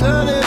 Turn it.